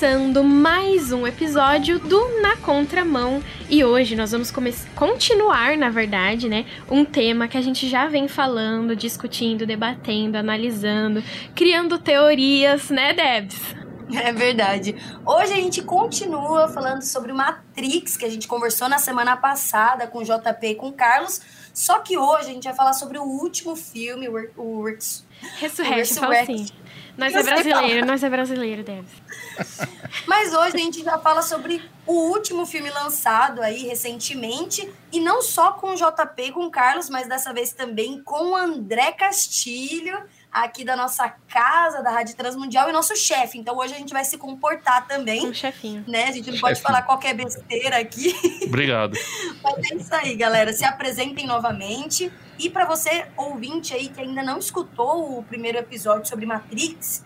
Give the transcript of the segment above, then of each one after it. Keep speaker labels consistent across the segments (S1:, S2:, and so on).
S1: começando mais um episódio do Na Contramão e hoje nós vamos continuar, na verdade, né, um tema que a gente já vem falando, discutindo, debatendo, analisando, criando teorias, né, Debs?
S2: É verdade. Hoje a gente continua falando sobre Matrix, que a gente conversou na semana passada com o JP e com o Carlos. Só que hoje a gente vai falar sobre o último filme, o, o, o
S1: Resurrection. Assim. Nós é brasileiro, nós é brasileiro, deve.
S2: Mas hoje a gente já fala sobre o último filme lançado aí recentemente, e não só com o JP e com o Carlos, mas dessa vez também com o André Castilho, aqui da nossa casa, da Rádio Transmundial, e nosso chefe. Então hoje a gente vai se comportar também.
S1: Um chefinho.
S2: Né? A gente não chefinho. pode falar qualquer besteira aqui.
S3: Obrigado.
S2: Mas é isso aí, galera. Se apresentem novamente. E para você, ouvinte aí, que ainda não escutou o primeiro episódio sobre Matrix,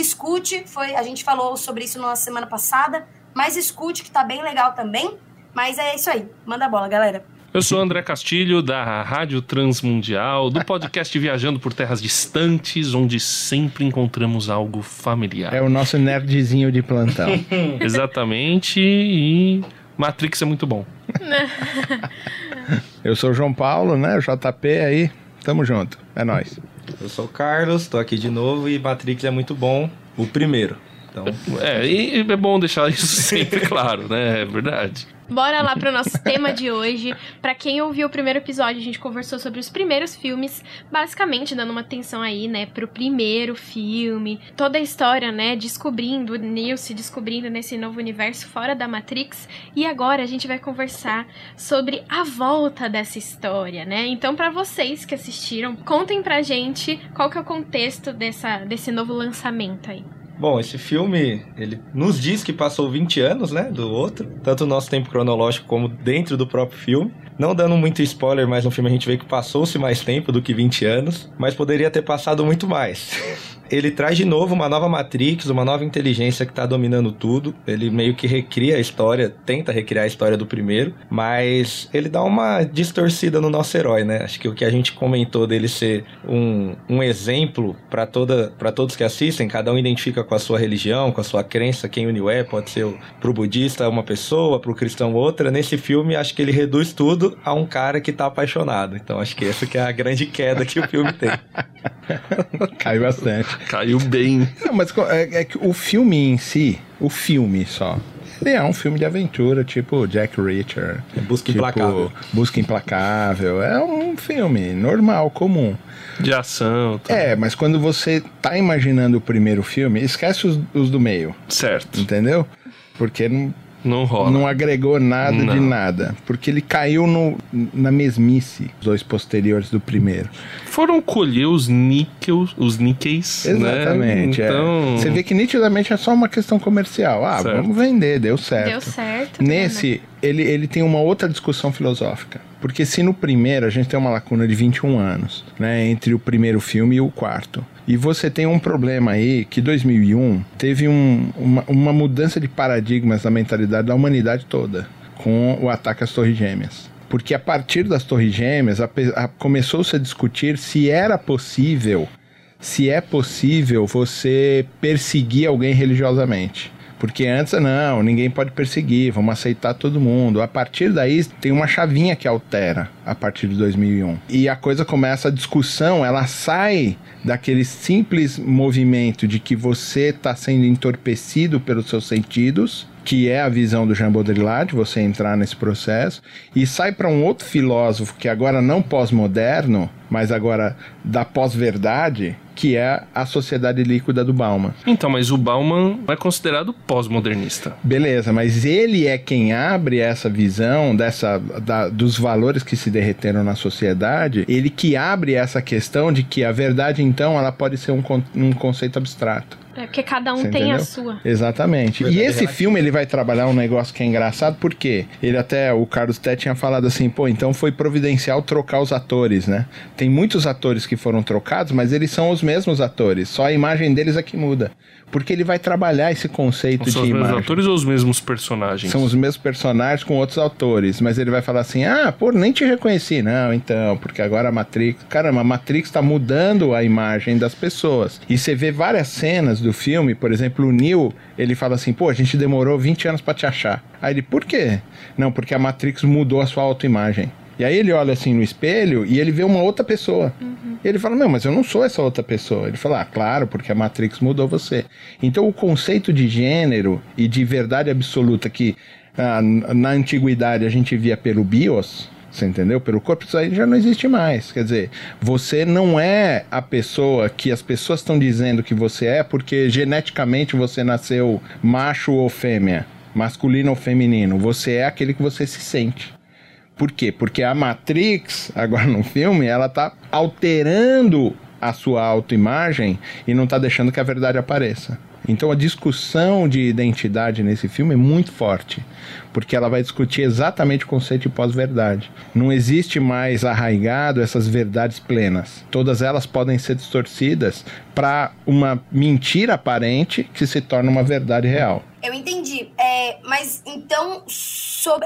S2: escute. Foi, a gente falou sobre isso na semana passada, mas escute, que tá bem legal também. Mas é isso aí. Manda a bola, galera.
S3: Eu sou André Castilho, da Rádio Transmundial, do podcast Viajando por Terras Distantes, onde sempre encontramos algo familiar.
S4: É o nosso nerdzinho de plantão.
S3: Exatamente, e Matrix é muito bom.
S4: Eu sou o João Paulo, né? O JP aí, tamo junto, é nóis.
S5: Eu sou o Carlos, tô aqui de novo e Matrix é muito bom, o primeiro. Então...
S3: É, e é bom deixar isso sempre claro, né? É verdade.
S1: Bora lá pro nosso tema de hoje. Para quem ouviu o primeiro episódio, a gente conversou sobre os primeiros filmes, basicamente dando uma atenção aí, né, pro primeiro filme, toda a história, né, descobrindo o Neo se descobrindo nesse novo universo fora da Matrix. E agora a gente vai conversar sobre a volta dessa história, né? Então, para vocês que assistiram, contem pra gente qual que é o contexto dessa, desse novo lançamento aí.
S5: Bom, esse filme, ele nos diz que passou 20 anos, né, do outro, tanto o nosso tempo cronológico como dentro do próprio filme. Não dando muito spoiler, mas no filme a gente vê que passou-se mais tempo do que 20 anos, mas poderia ter passado muito mais. ele traz de novo uma nova Matrix, uma nova inteligência que tá dominando tudo. Ele meio que recria a história, tenta recriar a história do primeiro, mas ele dá uma distorcida no nosso herói, né? Acho que o que a gente comentou dele ser um, um exemplo para toda para todos que assistem, cada um identifica com a sua religião, com a sua crença, quem uniu é, pode ser pro budista uma pessoa, pro cristão outra. Nesse filme, acho que ele reduz tudo a um cara que tá apaixonado. Então acho que essa que é a grande queda que o filme tem.
S4: Cai bastante.
S3: Caiu bem.
S4: Não, mas é, é, que o filme em si, o filme só, ele é um filme de aventura, tipo Jack Reacher.
S5: É busca
S4: tipo,
S5: Implacável.
S4: Busca Implacável. É um filme normal, comum.
S3: De ação.
S4: Tá. É, mas quando você tá imaginando o primeiro filme, esquece os, os do meio.
S3: Certo.
S4: Entendeu? Porque não
S3: não rola.
S4: Não agregou nada não. de nada. Porque ele caiu no, na mesmice, os dois posteriores do primeiro.
S3: Foram colher os níqueis, os níqueis.
S4: Né? Exatamente.
S3: Né? Então...
S4: É. Você vê que nitidamente é só uma questão comercial. Ah, certo. vamos vender, deu certo.
S1: Deu certo.
S4: Nesse, ele, ele tem uma outra discussão filosófica. Porque se no primeiro a gente tem uma lacuna de 21 anos, né, entre o primeiro filme e o quarto. E você tem um problema aí que 2001 teve um, uma, uma mudança de paradigmas na mentalidade da humanidade toda com o ataque às Torres Gêmeas. Porque a partir das Torres Gêmeas começou-se a discutir se era possível, se é possível você perseguir alguém religiosamente. Porque antes, não, ninguém pode perseguir, vamos aceitar todo mundo. A partir daí, tem uma chavinha que altera a partir de 2001. E a coisa começa, a discussão, ela sai daquele simples movimento de que você está sendo entorpecido pelos seus sentidos que é a visão do Jean Baudrillard, você entrar nesse processo, e sai para um outro filósofo que agora não pós-moderno, mas agora da pós-verdade, que é a sociedade líquida do Bauman.
S3: Então, mas o Bauman é considerado pós-modernista.
S4: Beleza, mas ele é quem abre essa visão dessa da, dos valores que se derreteram na sociedade, ele que abre essa questão de que a verdade, então, ela pode ser um, um conceito abstrato.
S1: É porque cada um Você tem entendeu? a sua.
S4: Exatamente. Verdade, e esse relativo. filme ele vai trabalhar um negócio que é engraçado, porque ele até, o Carlos Té tinha falado assim, pô, então foi providencial trocar os atores, né? Tem muitos atores que foram trocados, mas eles são os mesmos atores, só a imagem deles é que muda. Porque ele vai trabalhar esse conceito
S3: são
S4: de
S3: imagem.
S4: São
S3: os mesmos atores ou os mesmos personagens?
S4: São os mesmos personagens com outros autores, mas ele vai falar assim, ah, pô, nem te reconheci. Não, então, porque agora a Matrix... Caramba, a Matrix tá mudando a imagem das pessoas. E você vê várias cenas do filme, por exemplo, o Neo, ele fala assim: pô, a gente demorou 20 anos para te achar. Aí ele, por quê? Não, porque a Matrix mudou a sua autoimagem. E aí ele olha assim no espelho e ele vê uma outra pessoa. Uhum. Ele fala: Não, mas eu não sou essa outra pessoa. Ele fala: Ah, claro, porque a Matrix mudou você. Então o conceito de gênero e de verdade absoluta que ah, na antiguidade a gente via pelo BIOS, você entendeu? Pelo corpo, isso aí já não existe mais. Quer dizer, você não é a pessoa que as pessoas estão dizendo que você é porque geneticamente você nasceu macho ou fêmea, masculino ou feminino. Você é aquele que você se sente. Por quê? Porque a Matrix, agora no filme, ela tá alterando a sua autoimagem e não tá deixando que a verdade apareça. Então a discussão de identidade nesse filme é muito forte, porque ela vai discutir exatamente o conceito de pós-verdade. Não existe mais arraigado essas verdades plenas. Todas elas podem ser distorcidas para uma mentira aparente que se torna uma verdade real.
S2: Eu entendi. É, mas então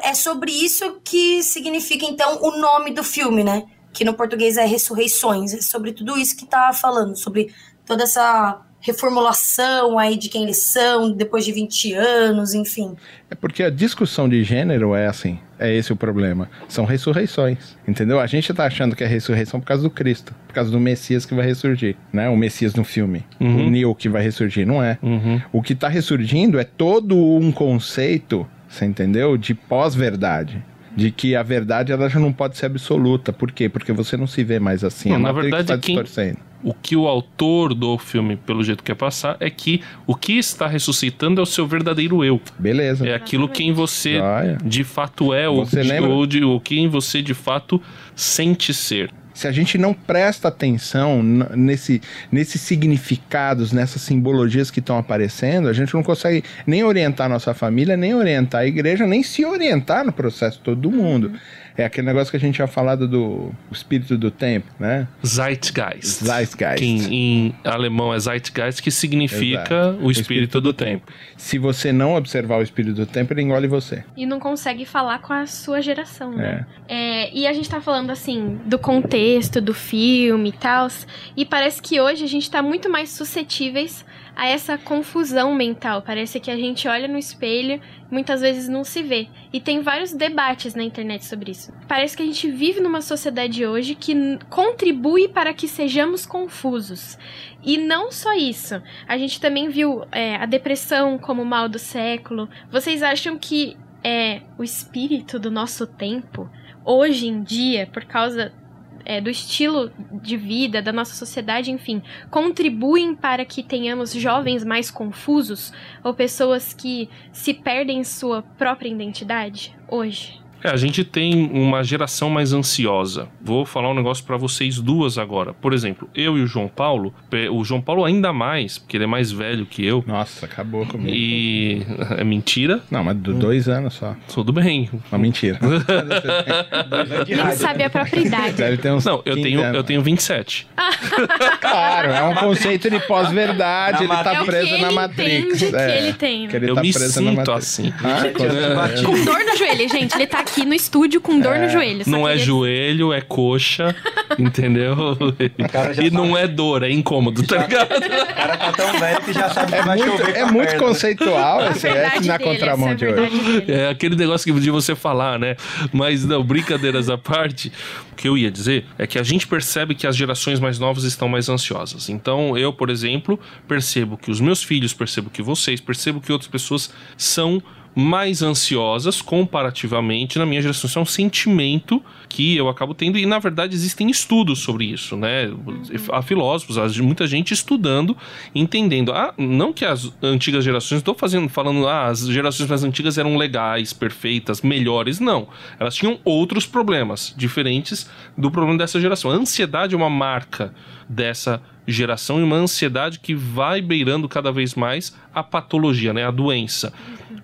S2: é sobre isso que significa então o nome do filme, né? Que no português é Ressurreições. É sobre tudo isso que tá falando, sobre toda essa reformulação aí de quem eles são depois de 20 anos, enfim.
S4: É porque a discussão de gênero é assim, é esse o problema. São ressurreições, entendeu? A gente tá achando que é ressurreição por causa do Cristo, por causa do Messias que vai ressurgir, né? O Messias no filme, uhum. o Neo que vai ressurgir, não é. Uhum. O que tá ressurgindo é todo um conceito, você entendeu? De pós-verdade de que a verdade ela já não pode ser absoluta. Por quê? Porque você não se vê mais assim.
S3: Não, na verdade, tá quem, o que o autor do filme, pelo jeito quer passar, é que o que está ressuscitando é o seu verdadeiro eu.
S4: Beleza.
S3: É aquilo quem você de fato é, ou, ou, de, ou quem você de fato sente ser
S4: se a gente não presta atenção nesse, nesses significados, nessas simbologias que estão aparecendo, a gente não consegue nem orientar nossa família, nem orientar a igreja, nem se orientar no processo todo do mundo. Uhum. É aquele negócio que a gente tinha falado do espírito do tempo, né?
S3: Zeitgeist.
S4: Zeitgeist.
S3: Que em, em alemão é Zeitgeist, que significa Exato. o espírito, o espírito do, do tempo. tempo.
S4: Se você não observar o espírito do tempo, ele engole você.
S1: E não consegue falar com a sua geração, né? É. É, e a gente tá falando, assim, do contexto do filme e tal. E parece que hoje a gente tá muito mais suscetíveis a essa confusão mental. Parece que a gente olha no espelho muitas vezes não se vê. E tem vários debates na internet sobre isso. Parece que a gente vive numa sociedade hoje que contribui para que sejamos confusos. E não só isso. A gente também viu é, a depressão como mal do século. Vocês acham que é o espírito do nosso tempo? Hoje em dia, por causa é, do estilo de vida, da nossa sociedade, enfim, contribuem para que tenhamos jovens mais confusos ou pessoas que se perdem em sua própria identidade hoje?
S3: É, a gente tem uma geração mais ansiosa. Vou falar um negócio para vocês duas agora. Por exemplo, eu e o João Paulo, o João Paulo ainda mais, porque ele é mais velho que eu.
S4: Nossa, acabou comigo.
S3: E é mentira?
S4: Não, mas do dois anos só.
S3: Tudo bem.
S4: Uma mentira.
S1: Ele sabe a própria idade.
S3: Ele tem uns Não, eu tenho, anos. eu tenho 27.
S4: claro, é um conceito de pós-verdade. Ele tá é preso na Matrix.
S1: É, que ele tem. Que
S3: ele eu tá me preso sinto assim.
S1: Ah, com dor no joelho, gente. Ele tá aqui no estúdio com dor é, no joelho.
S3: Não é joelho, é coxa, entendeu? E não é dor, é incômodo, tá ligado?
S5: O cara tá tão velho que já sabe que é vai
S4: muito,
S5: chover.
S4: É muito conceitual esse S na dele, contramão de hoje.
S3: É aquele negócio que de você falar, né? Mas não, brincadeiras à parte, o que eu ia dizer é que a gente percebe que as gerações mais novas estão mais ansiosas. Então, eu, por exemplo, percebo que os meus filhos, percebo que vocês, percebo que outras pessoas são mais ansiosas comparativamente na minha geração. Isso é um sentimento que eu acabo tendo e na verdade existem estudos sobre isso, né? Uhum. Há filósofos, há muita gente estudando, entendendo. Ah, não que as antigas gerações, estou fazendo, falando, ah, as gerações mais antigas eram legais, perfeitas, melhores, não. Elas tinham outros problemas diferentes do problema dessa geração. A ansiedade é uma marca dessa geração e uma ansiedade que vai beirando cada vez mais a patologia, né, a doença.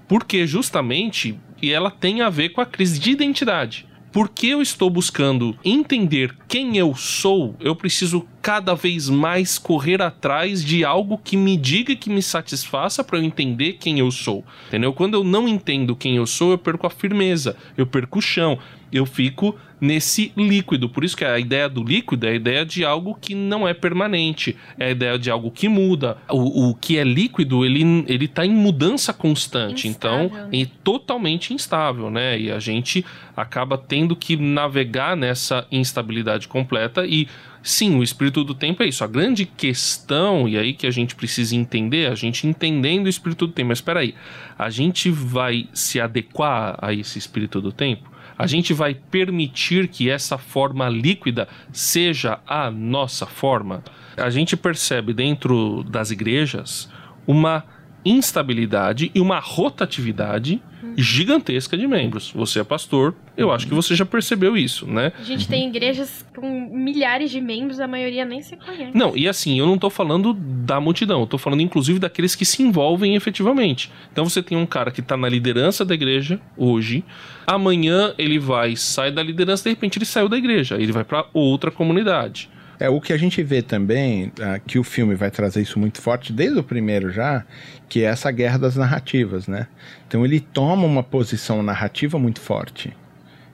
S3: Porque justamente ela tem a ver com a crise de identidade. Porque eu estou buscando entender quem eu sou, eu preciso cada vez mais correr atrás de algo que me diga que me satisfaça para eu entender quem eu sou. Entendeu? Quando eu não entendo quem eu sou, eu perco a firmeza, eu perco o chão, eu fico nesse líquido. Por isso que a ideia do líquido é a ideia de algo que não é permanente, é a ideia de algo que muda. O, o que é líquido, ele, ele tá em mudança constante,
S1: Instável,
S3: então é totalmente instável, né? E a gente acaba tendo que navegar nessa instabilidade completa e Sim, o espírito do tempo é isso. A grande questão, e aí que a gente precisa entender, a gente entendendo o espírito do tempo, mas espera aí, a gente vai se adequar a esse espírito do tempo? A gente vai permitir que essa forma líquida seja a nossa forma? A gente percebe dentro das igrejas uma instabilidade e uma rotatividade gigantesca de membros. Você é pastor, eu acho que você já percebeu isso, né?
S1: A gente tem igrejas com milhares de membros, a maioria nem se conhece.
S3: Não, e assim, eu não tô falando da multidão, eu tô falando inclusive daqueles que se envolvem efetivamente. Então você tem um cara que tá na liderança da igreja hoje, amanhã ele vai, sai da liderança, de repente ele saiu da igreja, ele vai para outra comunidade.
S4: É, o que a gente vê também, ah, que o filme vai trazer isso muito forte, desde o primeiro já, que é essa guerra das narrativas, né? Então ele toma uma posição narrativa muito forte.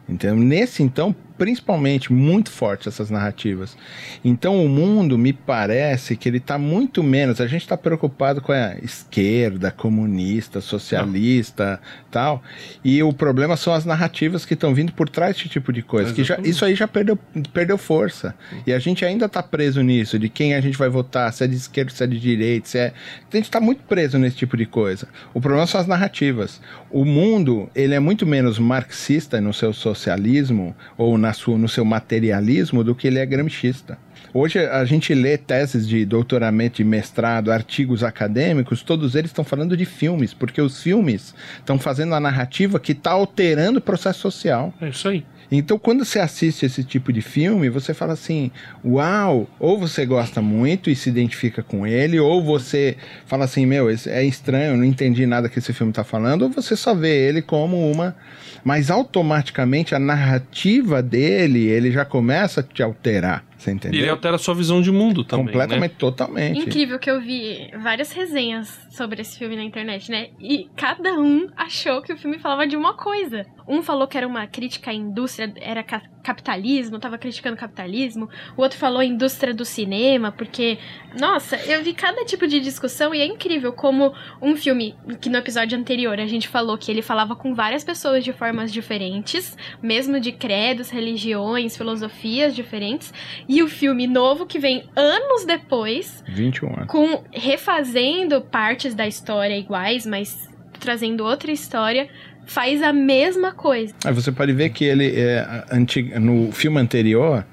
S4: Então, nesse então, principalmente muito forte essas narrativas. Então o mundo me parece que ele está muito menos. A gente está preocupado com a esquerda, comunista, socialista, tal. E o problema são as narrativas que estão vindo por trás desse tipo de coisa. Que já, isso aí já perdeu, perdeu força. E a gente ainda está preso nisso, de quem a gente vai votar, se é de esquerda, se é de direita, se é. A gente está muito preso nesse tipo de coisa. O problema são as narrativas. O mundo, ele é muito menos marxista no seu socialismo ou na sua, no seu materialismo do que ele é gramscista. Hoje a gente lê teses de doutoramento, de mestrado, artigos acadêmicos, todos eles estão falando de filmes, porque os filmes estão fazendo a narrativa que está alterando o processo social.
S3: É isso aí.
S4: Então, quando você assiste esse tipo de filme, você fala assim: Uau! Ou você gosta muito e se identifica com ele, ou você fala assim: Meu, é estranho, não entendi nada que esse filme está falando, ou você só vê ele como uma. Mas automaticamente a narrativa dele, ele já começa a te alterar. Você
S3: E ele
S4: entendeu?
S3: altera a sua visão de mundo também.
S4: Completamente,
S3: Né?
S4: totalmente.
S1: Incrível que eu vi várias resenhas sobre esse filme na internet, né? E cada um achou que o filme falava de uma coisa. Um falou que era uma crítica à indústria, era ca- capitalismo, tava criticando o capitalismo. O outro falou indústria do cinema, porque, nossa, eu vi cada tipo de discussão e é incrível como um filme que no episódio anterior a gente falou que ele falava com várias pessoas de formas diferentes, mesmo de credos, religiões, filosofias diferentes. E o filme novo que vem anos depois,
S4: 21 anos.
S1: com refazendo partes da história iguais, mas trazendo outra história, faz a mesma coisa.
S4: Aí você pode ver que ele é antigo, no filme anterior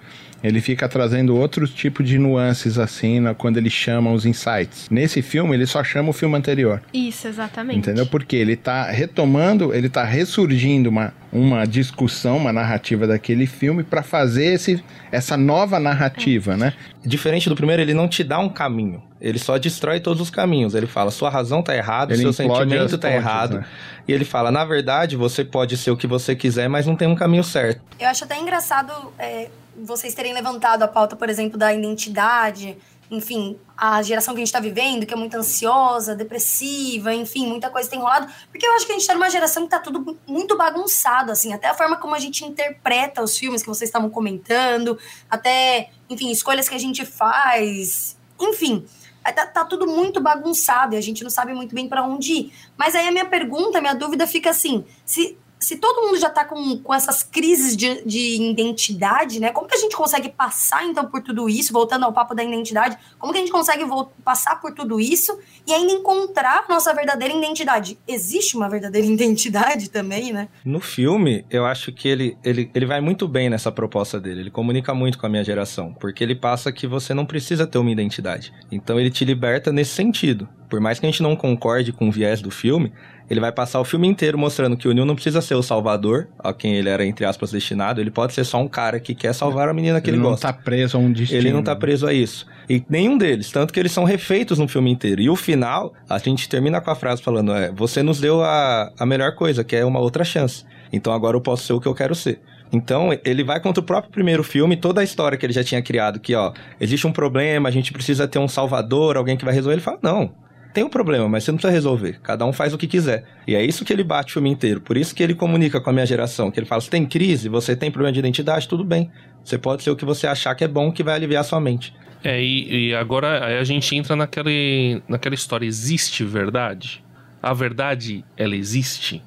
S4: ele fica trazendo outros tipos de nuances assim na- quando ele chama os insights. Nesse filme ele só chama o filme anterior,
S1: Isso, exatamente.
S4: entendeu? Porque ele tá retomando, ele tá ressurgindo uma, uma discussão, uma narrativa daquele filme para fazer esse, essa nova narrativa, né?
S5: Diferente do primeiro, ele não te dá um caminho. Ele só destrói todos os caminhos. Ele fala, sua razão tá errada, seu sentimento tá
S4: pontes,
S5: errado.
S4: né?
S5: E ele fala, na verdade, você pode ser o que você quiser, mas não tem um caminho certo.
S2: Eu acho até engraçado é, vocês terem levantado a pauta, por exemplo, da identidade, enfim, a geração que a gente tá vivendo, que é muito ansiosa, depressiva, enfim, muita coisa tem rolado. Porque eu acho que a gente tá numa geração que tá tudo muito bagunçado, assim, até a forma como a gente interpreta os filmes que vocês estavam comentando, até, enfim, escolhas que a gente faz, enfim. é, Tá, tá tudo muito bagunçado e a gente não sabe muito bem para onde ir. Mas aí a minha pergunta, minha dúvida fica assim: se, se todo mundo já tá com, com essas crises de, de identidade, né? Como que a gente consegue passar então por tudo isso, voltando ao papo da identidade, como que a gente consegue passar por tudo isso e ainda encontrar nossa verdadeira identidade? Existe uma verdadeira identidade também, né?
S5: No filme, eu acho que ele, ele, ele vai muito bem nessa proposta dele. Ele comunica muito com a minha geração. Porque ele passa que você não precisa ter uma identidade. Então ele te liberta nesse sentido. Por mais que a gente não concorde com o viés do filme, ele vai passar o filme inteiro mostrando que o Neil não precisa ser o salvador, a quem ele era, entre aspas, destinado. Ele pode ser só um cara que quer salvar a menina que ele,
S4: ele não
S5: gosta.
S4: tá preso a um destino.
S5: Ele não tá preso a isso. E nenhum deles. Tanto que eles são refeitos no filme inteiro. E o final, a gente termina com a frase falando: é, você nos deu a, a melhor coisa, que é uma outra chance. Então agora eu posso ser o que eu quero ser. Então, ele vai contra o próprio primeiro filme, toda a história que ele já tinha criado, que, ó, existe um problema, a gente precisa ter um salvador, alguém que vai resolver. Ele fala, não, tem um problema, mas você não precisa resolver. Cada um faz o que quiser. E é isso que ele bate o filme inteiro. Por isso que ele comunica com a minha geração, que ele fala, você tem crise, você tem problema de identidade, tudo bem. Você pode ser o que você achar que é bom, que vai aliviar a sua mente.
S3: É, e, e agora a gente entra naquele, naquela história, existe verdade? A verdade, ela existe?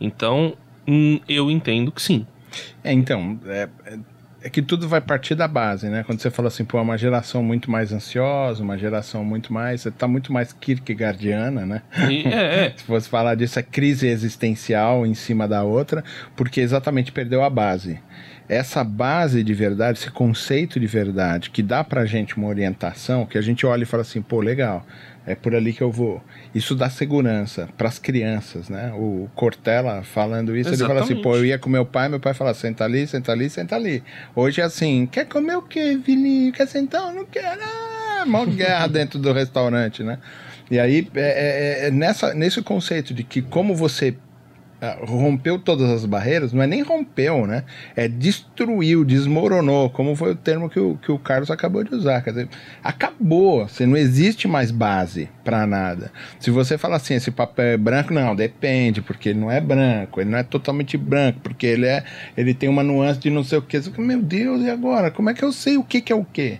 S3: Então, hum, eu entendo que sim.
S4: É, então, é, é que tudo vai partir da base, né? Quando você fala assim, pô, é uma geração muito mais ansiosa, uma geração muito mais. Você tá muito mais Kierkegaardiana, né?
S3: E, é, é.
S4: Se fosse falar disso, é crise existencial em cima da outra, porque exatamente perdeu a base. Essa base de verdade, esse conceito de verdade, que dá pra gente uma orientação, que a gente olha e fala assim, pô, legal, é por ali que eu vou. Isso dá segurança para as crianças, né? O Cortella falando isso,
S3: Exatamente.
S4: ele fala assim, pô, eu ia com meu pai, meu pai fala, senta ali, senta ali, senta ali. Hoje é assim, quer comer o quê, Vini? Quer sentar? Eu não quero. Ah, mó guerra dentro do restaurante, né? E aí, é, é, é nessa, nesse conceito de que como você rompeu todas as barreiras, não é nem rompeu, né? É destruiu, desmoronou, como foi o termo que o, que o Carlos acabou de usar. Quer dizer, acabou, você não existe mais base para nada. Se você fala assim, esse papel é branco, não, depende, porque ele não é branco, ele não é totalmente branco, porque ele é, ele tem uma nuance de não sei o que. Meu Deus, e agora? Como é que eu sei o que, que é o que?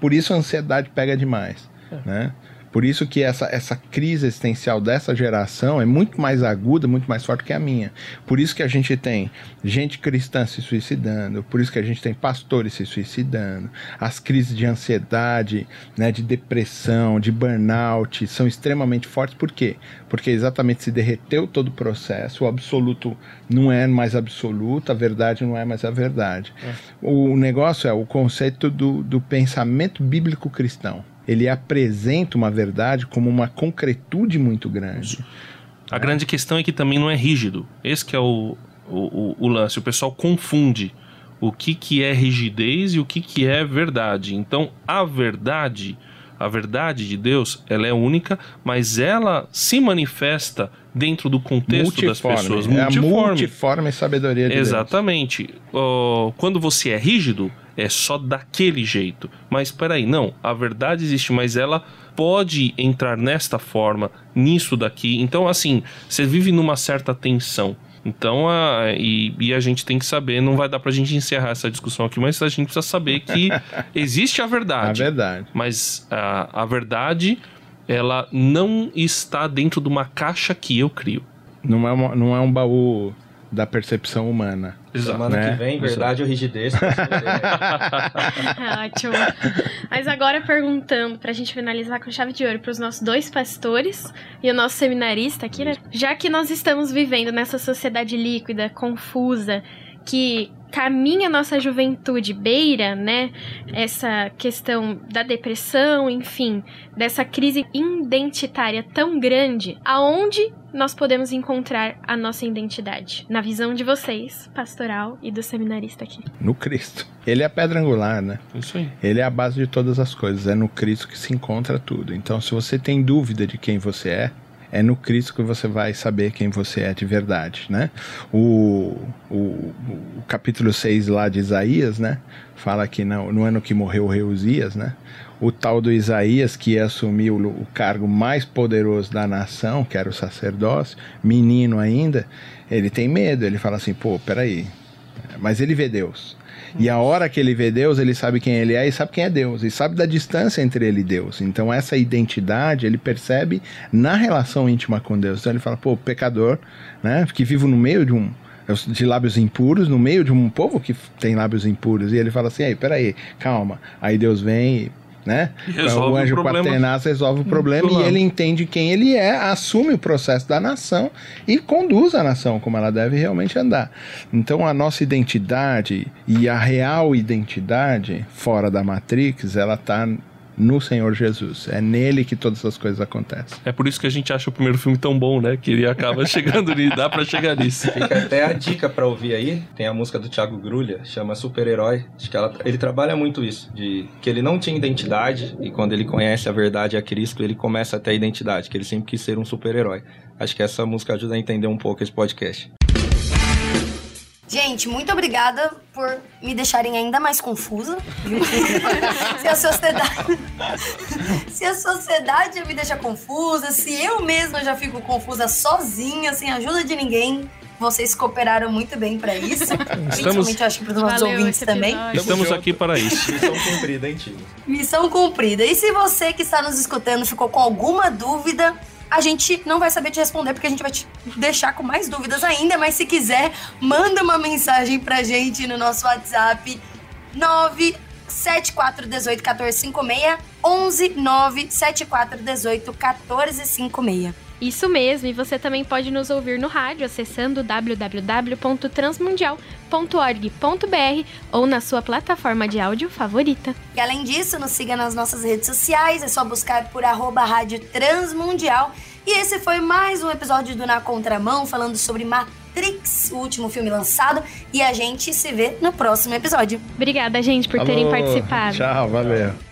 S4: Por isso a ansiedade pega demais, né? Por isso que essa, essa crise existencial dessa geração é muito mais aguda, muito mais forte que a minha. Por isso que a gente tem gente cristã se suicidando, por isso que a gente tem pastores se suicidando. As crises de ansiedade, né, de depressão, de burnout são extremamente fortes. Por quê? Porque exatamente se derreteu todo o processo, o absoluto não é mais absoluto, a verdade não é mais a verdade. É. O negócio é o conceito do, do pensamento bíblico cristão ele apresenta uma verdade como uma concretude muito grande.
S3: A é. grande questão é que também não é rígido. Esse que é o, o, o, lance. O pessoal confunde o que, que é rigidez e o que, que é verdade. Então, a verdade, a verdade de Deus, ela é única, mas ela se manifesta dentro do contexto multiforme. das pessoas.
S4: É multiforme. a multiforme sabedoria de
S3: Exatamente.
S4: Deus.
S3: Uh, quando você é rígido, é só daquele jeito. Mas peraí, não, a verdade existe, mas ela pode entrar nesta forma, nisso daqui. Então, assim, você vive numa certa tensão. Então, a, e, e, a gente tem que saber, não vai dar pra gente encerrar essa discussão aqui, mas a gente precisa saber que existe a verdade.
S4: A verdade.
S3: Mas a, a verdade, ela não está dentro de uma caixa que eu crio.
S4: Não é, uma, não é um baú da percepção humana.
S5: Exato. Semana né? que vem, verdade ou rigidez.
S1: Ótimo. Mas agora perguntando, pra gente finalizar com chave de ouro para os nossos dois pastores e o nosso seminarista aqui, né? Já que nós estamos vivendo nessa sociedade líquida, confusa, que caminha nossa juventude beira, né, essa questão da depressão, enfim, dessa crise identitária tão grande, aonde nós podemos encontrar a nossa identidade? Na visão de vocês, pastoral e do seminarista aqui.
S4: No Cristo. Ele é a pedra angular, né?
S3: Isso aí.
S4: Ele é a base de todas as coisas. É no Cristo que se encontra tudo. Então, se você tem dúvida de quem você é, é no Cristo que você vai saber quem você é de verdade, né? O, o, o capítulo 6 lá de Isaías, né? Fala que no, no ano que morreu Uzias, né? O tal do Isaías que o, o cargo mais poderoso da nação, que era o sacerdócio, menino ainda, ele tem medo, ele fala assim, pô, peraí, mas ele vê Deus. E a hora que ele vê Deus, ele sabe quem ele é e sabe quem é Deus. E sabe da distância entre ele e Deus. Então, essa identidade ele percebe na relação íntima com Deus. Então, ele fala, pô, pecador, né? Que vivo no meio de um de lábios impuros, no meio de um povo que tem lábios impuros. E ele fala assim: aí, peraí, calma. Aí Deus vem e né?
S3: Resolve o
S4: anjo
S3: o
S4: resolve o problema e ele entende quem ele é, assume o processo da nação e conduz a nação como ela deve realmente andar. Então a nossa identidade e a real identidade fora da Matrix, ela está no Senhor Jesus. É nele que todas as coisas acontecem.
S3: É por isso que a gente acha o primeiro filme tão bom, né? Que ele acaba chegando nisso, dá pra chegar nisso.
S5: Fica até a dica pra ouvir aí. Tem a música do Thiago Grulha, chama Super-Herói. Acho que ela, ele trabalha muito isso, de que ele não tinha identidade e quando ele conhece a verdade a Cristo, ele começa a ter a identidade, que ele sempre quis ser um super-herói. Acho que essa música ajuda a entender um pouco esse podcast.
S2: Gente, muito obrigada por me deixarem ainda mais confusa. se a sociedade. se a sociedade me deixa confusa, se eu mesma já fico confusa sozinha, sem ajuda de ninguém. Vocês cooperaram muito bem para isso.
S3: Estamos...
S2: Principalmente, acho que para os nossos
S1: Valeu
S2: ouvintes
S3: Estamos
S2: também.
S5: junto.
S3: aqui para isso.
S5: Missão cumprida, hein, tio?
S2: Missão cumprida. E se você que está nos escutando ficou com alguma dúvida, a gente não vai saber te responder porque a gente vai te deixar com mais dúvidas ainda, mas se quiser, manda uma mensagem pra gente no nosso WhatsApp 974181456 11 974181456.
S1: Isso mesmo, e você também pode nos ouvir no rádio acessando www.transmundial.org.br ou na sua plataforma de áudio favorita.
S2: E além disso, nos siga nas nossas redes sociais, é só buscar por arroba Rádio Transmundial. E esse foi mais um episódio do Na Contramão, falando sobre Matrix, o último filme lançado. E a gente se vê no próximo episódio.
S1: Obrigada, gente, por terem
S4: Falou.
S1: participado.
S4: Tchau, valeu.